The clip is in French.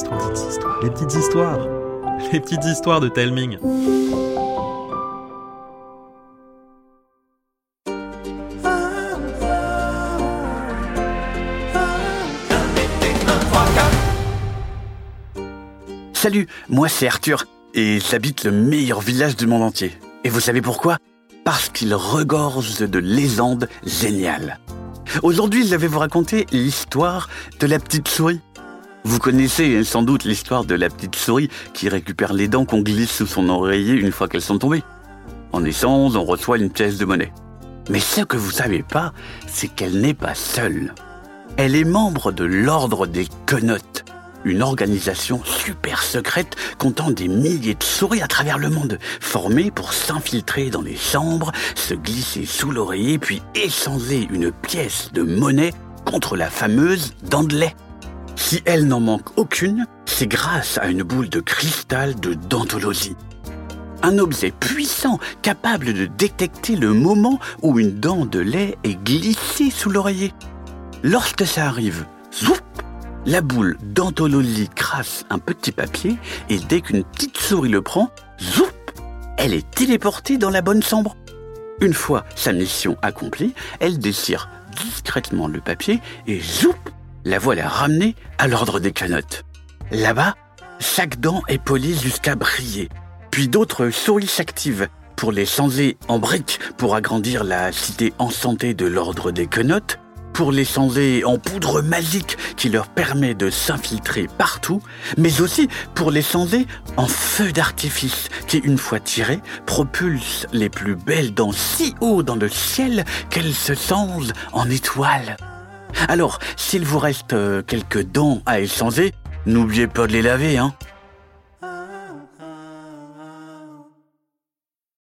histoires, les petites histoires, les petites histoires de Telming. Salut, moi c'est Arthur et j'habite le meilleur village du monde entier. Et vous savez pourquoi? Parce qu'il regorge de légendes géniales. Aujourd'hui, je vais vous raconter l'histoire de la petite souris. Vous connaissez sans doute l'histoire de la petite souris qui récupère les dents qu'on glisse sous son oreiller une fois qu'elles sont tombées. En essence, on reçoit une pièce de monnaie. Mais ce que vous savez pas, c'est qu'elle n'est pas seule. Elle est membre de l'ordre des quenottes, une organisation super secrète comptant des milliers de souris à travers le monde, formée pour s'infiltrer dans les chambres, se glisser sous l'oreiller, puis échanger une pièce de monnaie contre la fameuse dent. Si elle n'en manque aucune, c'est grâce à une boule de cristal de dentologie. Un objet puissant capable de détecter le moment où une dent de lait est glissée sous l'oreiller. Lorsque ça arrive, zoup, la boule dentologie crasse un petit papier et dès qu'une petite souris le prend, zoup, elle est téléportée dans la bonne chambre. Une fois sa mission accomplie, elle déchire discrètement le papier et zoup, la voilà ramenée à l'ordre des canottes. Là-bas, chaque dent est polie jusqu'à briller. Puis d'autres souris s'activent pour les changer en briques pour agrandir la cité enchantée de l'ordre des quenottes, pour les changer en poudre magique qui leur permet de s'infiltrer partout, mais aussi pour les changer en feu d'artifice qui, une fois tirés, propulse les plus belles dents si haut dans le ciel qu'elles se changent en étoiles. Alors, s'il vous reste euh, quelques dents à échanger, n'oubliez pas de les laver, hein.